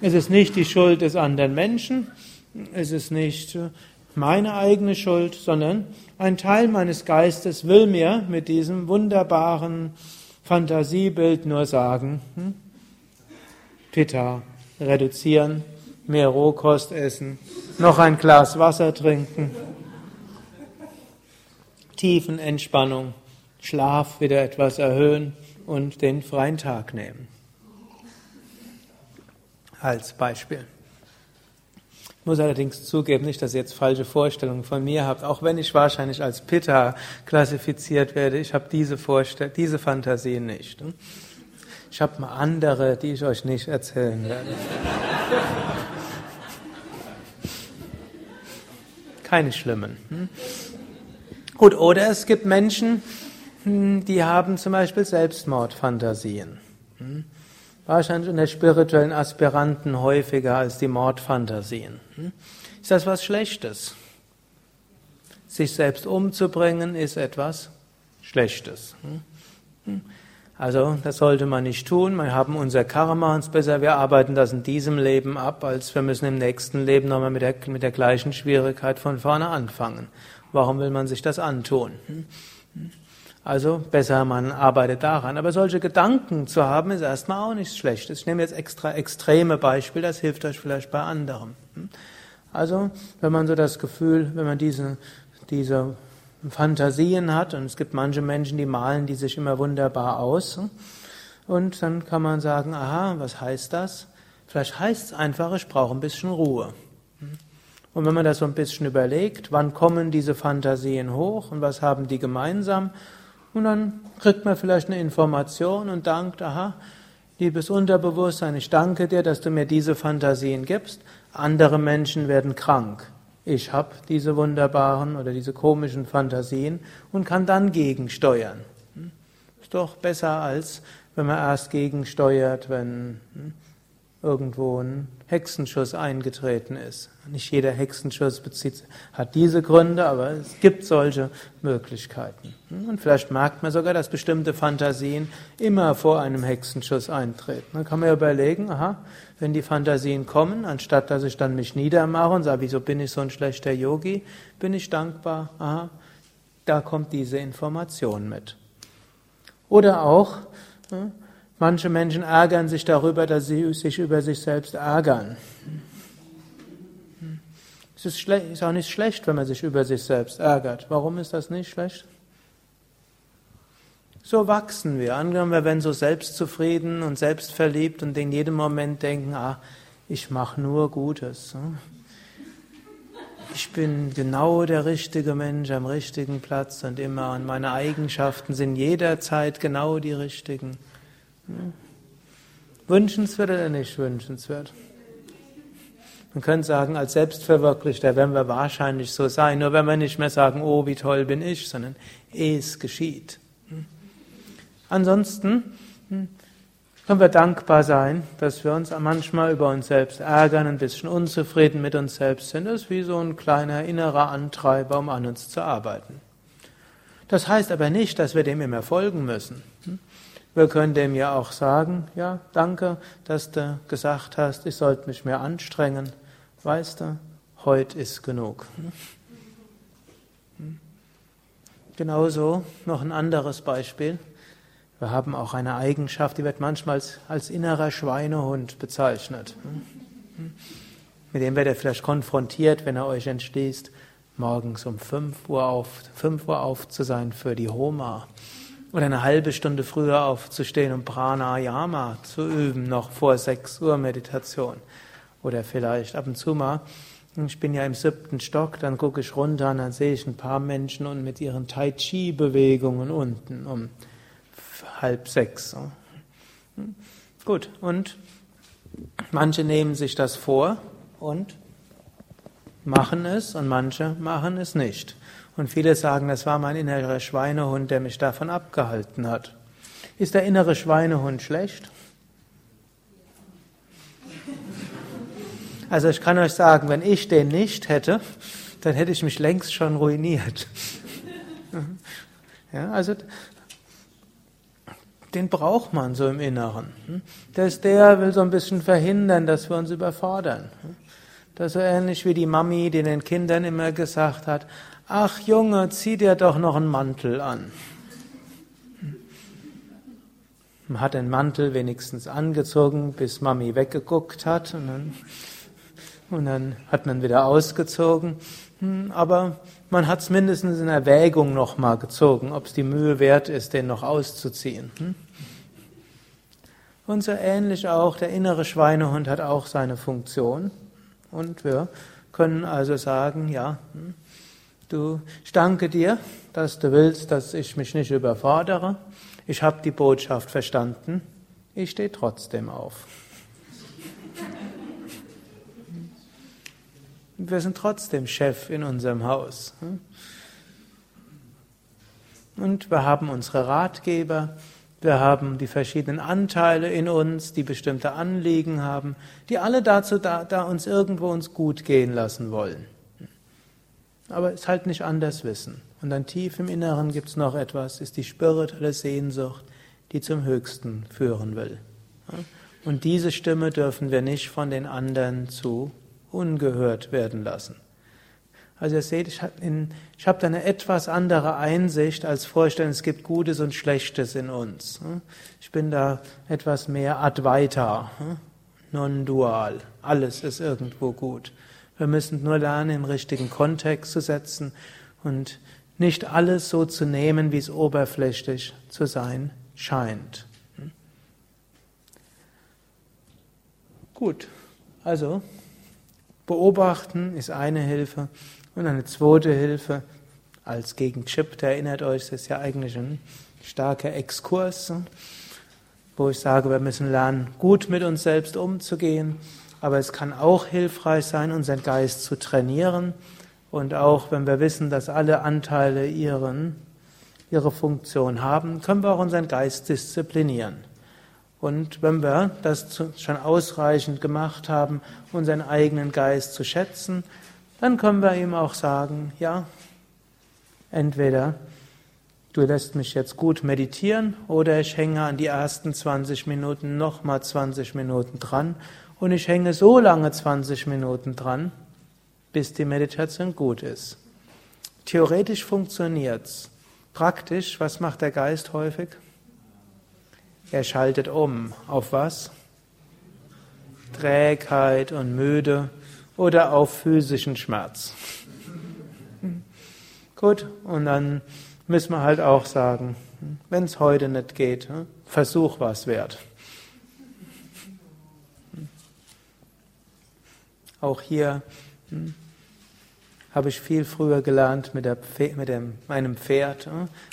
Es ist nicht die Schuld des anderen Menschen. Es ist nicht meine eigene Schuld, sondern ein Teil meines Geistes will mir mit diesem wunderbaren Fantasiebild nur sagen, hm? Pitta reduzieren, mehr Rohkost essen, noch ein Glas Wasser trinken, Tiefenentspannung, Schlaf wieder etwas erhöhen und den freien Tag nehmen. Als Beispiel. Muss allerdings zugeben, nicht, dass ihr jetzt falsche Vorstellungen von mir habt, auch wenn ich wahrscheinlich als Pitta klassifiziert werde. Ich habe diese, diese Fantasien nicht. Ich habe mal andere, die ich euch nicht erzählen werde. Keine schlimmen. Gut, oder es gibt Menschen, hm, die haben zum Beispiel Selbstmordfantasien. Hm? Wahrscheinlich unter spirituellen Aspiranten häufiger als die Mordfantasien. Ist das was Schlechtes? Sich selbst umzubringen ist etwas Schlechtes. Also, das sollte man nicht tun. Wir haben unser Karma, uns besser, wir arbeiten das in diesem Leben ab, als wir müssen im nächsten Leben nochmal mit der, mit der gleichen Schwierigkeit von vorne anfangen. Warum will man sich das antun? Also besser, man arbeitet daran. Aber solche Gedanken zu haben, ist erstmal auch nichts Schlechtes. Ich nehme jetzt extra extreme Beispiele, das hilft euch vielleicht bei anderem. Also, wenn man so das Gefühl, wenn man diese, diese Fantasien hat. Und es gibt manche Menschen, die malen die sich immer wunderbar aus. Und dann kann man sagen, aha, was heißt das? Vielleicht heißt es einfach, ich brauche ein bisschen Ruhe. Und wenn man das so ein bisschen überlegt, wann kommen diese Fantasien hoch und was haben die gemeinsam? Und dann kriegt man vielleicht eine Information und dankt, aha, liebes Unterbewusstsein, ich danke dir, dass du mir diese Fantasien gibst. Andere Menschen werden krank ich habe diese wunderbaren oder diese komischen Fantasien und kann dann gegensteuern. Hm? Ist doch besser als wenn man erst gegensteuert, wenn hm, irgendwo ein Hexenschuss eingetreten ist. Nicht jeder Hexenschuss bezieht, hat diese Gründe, aber es gibt solche Möglichkeiten. Und vielleicht merkt man sogar, dass bestimmte Fantasien immer vor einem Hexenschuss eintreten. Dann kann man überlegen, aha, wenn die Fantasien kommen, anstatt dass ich dann mich niedermache und sage, wieso bin ich so ein schlechter Yogi, bin ich dankbar, aha, da kommt diese Information mit. Oder auch, Manche Menschen ärgern sich darüber, dass sie sich über sich selbst ärgern. Es ist, ist, auch nicht schlecht, wenn man sich über sich selbst ärgert. Warum ist das nicht schlecht? So wachsen wir. Angenommen, wir werden so selbstzufrieden und selbstverliebt und in jedem Moment denken, ah, ich mache nur Gutes. Ich bin genau der richtige Mensch am richtigen Platz und immer und meine Eigenschaften sind jederzeit genau die richtigen. Wünschenswert oder nicht wünschenswert? Man könnte sagen, als Selbstverwirklichter werden wir wahrscheinlich so sein, nur wenn wir nicht mehr sagen, oh, wie toll bin ich, sondern es geschieht. Ansonsten hm, können wir dankbar sein, dass wir uns manchmal über uns selbst ärgern, ein bisschen unzufrieden mit uns selbst sind. Das ist wie so ein kleiner innerer Antreiber, um an uns zu arbeiten. Das heißt aber nicht, dass wir dem immer folgen müssen. Hm? Wir können dem ja auch sagen, ja, danke, dass du gesagt hast, ich sollte mich mehr anstrengen. Weißt du, heute ist genug. Genauso noch ein anderes Beispiel. Wir haben auch eine Eigenschaft, die wird manchmal als, innerer Schweinehund bezeichnet. Mit dem werdet ihr vielleicht konfrontiert, wenn er euch entschließt, morgens um 5 Uhr auf, 5 Uhr auf zu sein für die Homa. Oder eine halbe Stunde früher aufzustehen, um Pranayama zu üben, noch vor 6 Uhr Meditation. Oder vielleicht ab und zu mal, ich bin ja im siebten Stock, dann gucke ich runter und dann sehe ich ein paar Menschen und mit ihren Tai Chi-Bewegungen unten um halb sechs. Gut, und manche nehmen sich das vor und machen es und manche machen es nicht. Und viele sagen, das war mein innerer Schweinehund, der mich davon abgehalten hat. Ist der innere Schweinehund schlecht? Also ich kann euch sagen, wenn ich den nicht hätte, dann hätte ich mich längst schon ruiniert. Ja, also den braucht man so im Inneren. Der ist der, will so ein bisschen verhindern, dass wir uns überfordern. Das ist so ähnlich wie die Mami, die den Kindern immer gesagt hat, ach Junge, zieh dir doch noch einen Mantel an. Man hat den Mantel wenigstens angezogen, bis Mami weggeguckt hat und dann, und dann hat man wieder ausgezogen. Hm, aber man hat es mindestens in Erwägung nochmal gezogen, ob es die Mühe wert ist, den noch auszuziehen. Hm? Und so ähnlich auch, der innere Schweinehund hat auch seine Funktion. Und wir können also sagen, ja, hm, du, ich danke dir, dass du willst, dass ich mich nicht überfordere. Ich habe die Botschaft verstanden. Ich stehe trotzdem auf. Wir sind trotzdem Chef in unserem Haus. Und wir haben unsere Ratgeber, wir haben die verschiedenen Anteile in uns, die bestimmte Anliegen haben, die alle dazu da, da uns irgendwo uns gut gehen lassen wollen. Aber es halt nicht anders wissen. Und dann tief im Inneren gibt es noch etwas, ist die spirituelle Sehnsucht, die zum Höchsten führen will. Und diese Stimme dürfen wir nicht von den anderen zu ungehört werden lassen. Also ihr seht, ich habe hab da eine etwas andere Einsicht als vorstellen, es gibt Gutes und Schlechtes in uns. Ich bin da etwas mehr Advaita, non-dual. Alles ist irgendwo gut. Wir müssen nur lernen, im richtigen Kontext zu setzen und nicht alles so zu nehmen, wie es oberflächlich zu sein scheint. Gut, also beobachten ist eine Hilfe und eine zweite Hilfe als gegen Chip, der erinnert euch, das ist ja eigentlich ein starker Exkurs, wo ich sage, wir müssen lernen, gut mit uns selbst umzugehen, aber es kann auch hilfreich sein, unseren Geist zu trainieren und auch wenn wir wissen, dass alle Anteile ihren, ihre Funktion haben, können wir auch unseren Geist disziplinieren. Und wenn wir das schon ausreichend gemacht haben, unseren eigenen Geist zu schätzen, dann können wir ihm auch sagen, ja, entweder du lässt mich jetzt gut meditieren oder ich hänge an die ersten 20 Minuten nochmal 20 Minuten dran und ich hänge so lange 20 Minuten dran, bis die Meditation gut ist. Theoretisch funktioniert's. Praktisch, was macht der Geist häufig? Er schaltet um. Auf was? Trägheit und müde oder auf physischen Schmerz. Gut, und dann müssen wir halt auch sagen, wenn es heute nicht geht, Versuch was wert. Auch hier hm, habe ich viel früher gelernt mit, der, mit dem, meinem Pferd.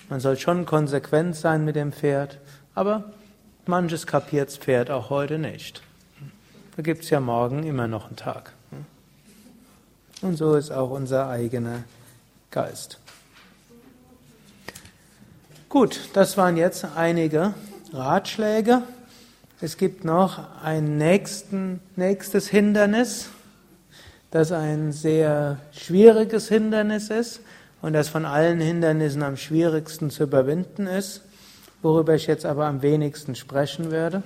Man soll schon konsequent sein mit dem Pferd, aber manches kapiert das Pferd auch heute nicht. Da gibt es ja morgen immer noch einen Tag. Und so ist auch unser eigener Geist. Gut, das waren jetzt einige Ratschläge. Es gibt noch ein nächsten, nächstes Hindernis, das ein sehr schwieriges Hindernis ist und das von allen Hindernissen am schwierigsten zu überwinden ist, worüber ich jetzt aber am wenigsten sprechen werde,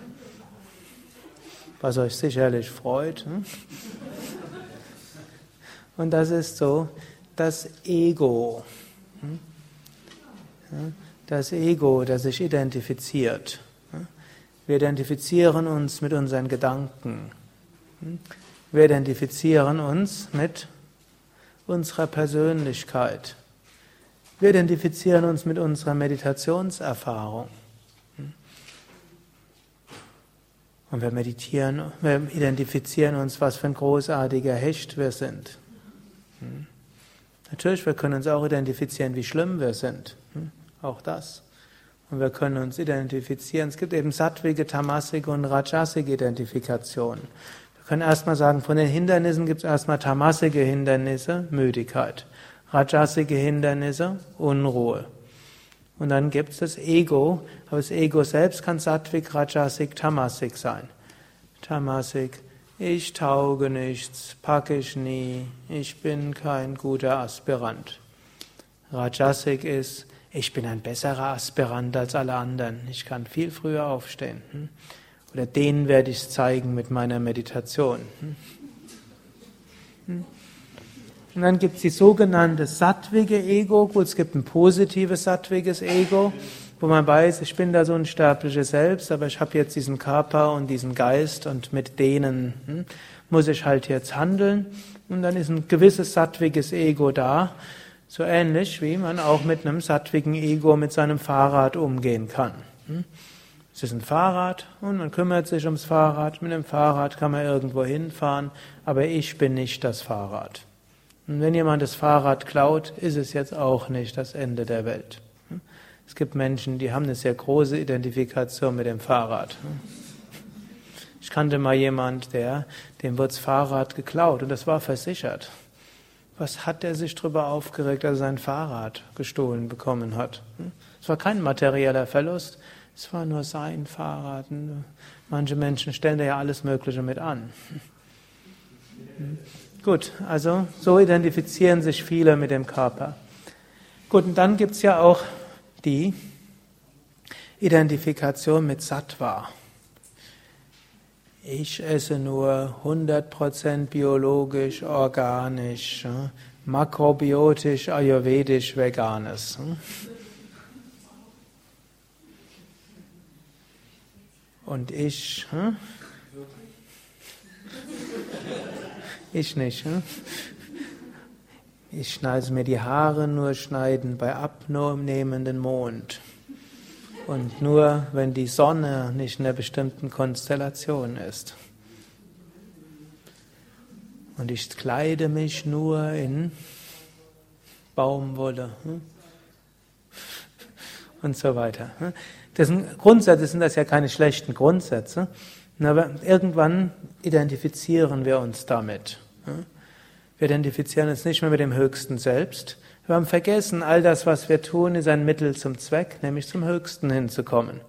was euch sicherlich freut. Hm? Und das ist so das Ego. Das Ego, das sich identifiziert. Wir identifizieren uns mit unseren Gedanken. Wir identifizieren uns mit unserer Persönlichkeit. Wir identifizieren uns mit unserer Meditationserfahrung. Und wir meditieren, wir identifizieren uns, was für ein großartiger Hecht wir sind. Hm? Natürlich, wir können uns auch identifizieren, wie schlimm wir sind. Hm? Auch das. Und wir können uns identifizieren. Es gibt eben sattwige, tamasige und rajasige Identifikationen. Wir können erstmal sagen, von den Hindernissen gibt es erstmal tamasige Hindernisse, Müdigkeit. Rajasige Hindernisse, Unruhe. Und dann gibt es das Ego, aber das Ego selbst kann sattwig, rajasig, tamasig sein. Tamasik, ich tauge nichts, packe ich nie, ich bin kein guter Aspirant. Rajasik ist, ich bin ein besserer Aspirant als alle anderen, ich kann viel früher aufstehen. Hm? Oder denen werde ich es zeigen mit meiner Meditation. Hm? Hm? Und dann gibt es die sogenannte sattwige Ego. Gut, es gibt ein positives sattwiges Ego, wo man weiß, ich bin da so ein sterbliches Selbst, aber ich habe jetzt diesen Körper und diesen Geist und mit denen hm, muss ich halt jetzt handeln. Und dann ist ein gewisses sattwiges Ego da, so ähnlich wie man auch mit einem sattwigen Ego mit seinem Fahrrad umgehen kann. Hm? Es ist ein Fahrrad und man kümmert sich ums Fahrrad. Mit dem Fahrrad kann man irgendwo hinfahren, aber ich bin nicht das Fahrrad. Und wenn jemand das Fahrrad klaut, ist es jetzt auch nicht das Ende der Welt. Es gibt Menschen, die haben eine sehr große Identifikation mit dem Fahrrad. Ich kannte mal jemand, der, dem wird das Fahrrad geklaut und das war versichert. Was hat er sich darüber aufgeregt, dass er sein Fahrrad gestohlen bekommen hat? Es war kein materieller Verlust, es war nur sein Fahrrad. Manche Menschen stellen da ja alles Mögliche mit an. Gut, also so identifizieren sich viele mit dem Körper. Gut, und dann gibt es ja auch die Identifikation mit Sattva. Ich esse nur 100% biologisch, organisch, makrobiotisch, ayurvedisch, veganes. Und ich, hm? ich nicht. Hm? Ich schneide mir die Haare nur schneiden bei abnehmendem Mond. Und nur wenn die Sonne nicht in einer bestimmten Konstellation ist. Und ich kleide mich nur in Baumwolle. Hm? Und so weiter. Hm? Das sind Grundsätze sind das ja keine schlechten Grundsätze, aber irgendwann identifizieren wir uns damit. Wir identifizieren uns nicht mehr mit dem höchsten Selbst. Wir haben vergessen, all das, was wir tun, ist ein Mittel zum Zweck, nämlich zum Höchsten hinzukommen.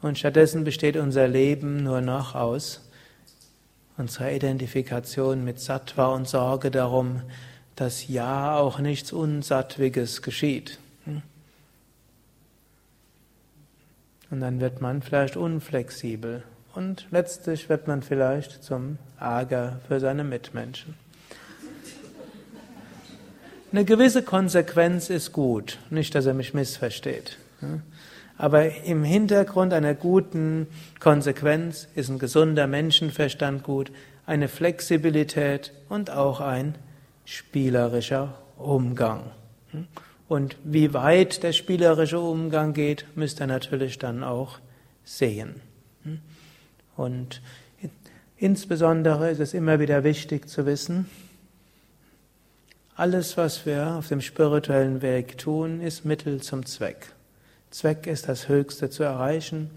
Und stattdessen besteht unser Leben nur noch aus unserer Identifikation mit Sattva und Sorge darum, dass ja auch nichts Unsattwiges geschieht. Und dann wird man vielleicht unflexibel und letztlich wird man vielleicht zum Ärger für seine Mitmenschen. Eine gewisse Konsequenz ist gut, nicht, dass er mich missversteht. Aber im Hintergrund einer guten Konsequenz ist ein gesunder Menschenverstand gut, eine Flexibilität und auch ein spielerischer Umgang. Und wie weit der spielerische Umgang geht, müsst ihr natürlich dann auch sehen. Und insbesondere ist es immer wieder wichtig zu wissen, alles, was wir auf dem spirituellen Weg tun, ist Mittel zum Zweck. Zweck ist das Höchste zu erreichen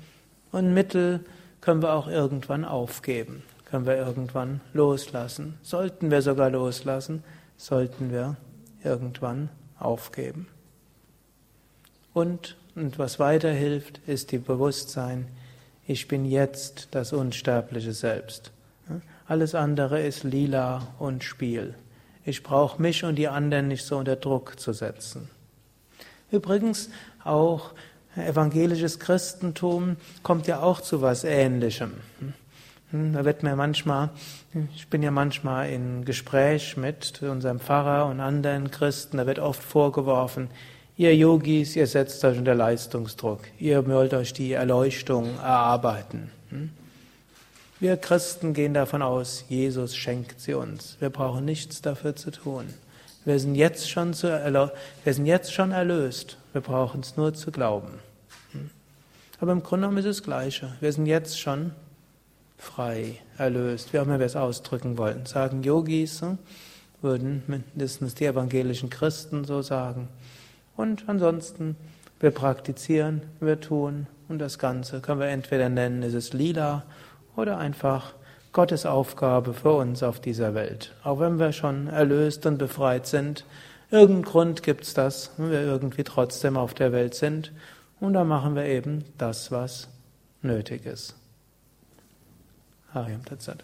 und Mittel können wir auch irgendwann aufgeben, können wir irgendwann loslassen. Sollten wir sogar loslassen, sollten wir irgendwann aufgeben. Und, und was weiterhilft, ist die Bewusstsein, ich bin jetzt das unsterbliche Selbst. Alles andere ist lila und Spiel. Ich brauche mich und die anderen nicht so unter Druck zu setzen. Übrigens, auch evangelisches Christentum kommt ja auch zu was Ähnlichem. Hm, da wird mir manchmal, ich bin ja manchmal in Gespräch mit unserem Pfarrer und anderen Christen, da wird oft vorgeworfen, ihr Yogis, ihr setzt euch unter Leistungsdruck, ihr wollt euch die Erleuchtung erarbeiten. Wir Christen gehen davon aus, Jesus schenkt sie uns. Wir brauchen nichts dafür zu tun. Wir sind jetzt schon, zu wir sind jetzt schon erlöst. Wir brauchen es nur zu glauben. Hm? Aber im Grunde genommen ist es das Gleiche. Wir sind jetzt schon frei, erlöst, wie auch immer wir es ausdrücken wollen. Sagen Yogis, hm, würden mindestens die evangelischen Christen so sagen. Und ansonsten, wir praktizieren, wir tun und das Ganze können wir entweder nennen, ist es lila oder einfach Gottes Aufgabe für uns auf dieser Welt. Auch wenn wir schon erlöst und befreit sind, irgendeinen Grund gibt es das, wenn wir irgendwie trotzdem auf der Welt sind und da machen wir eben das, was nötig ist. Hariam Tatsat.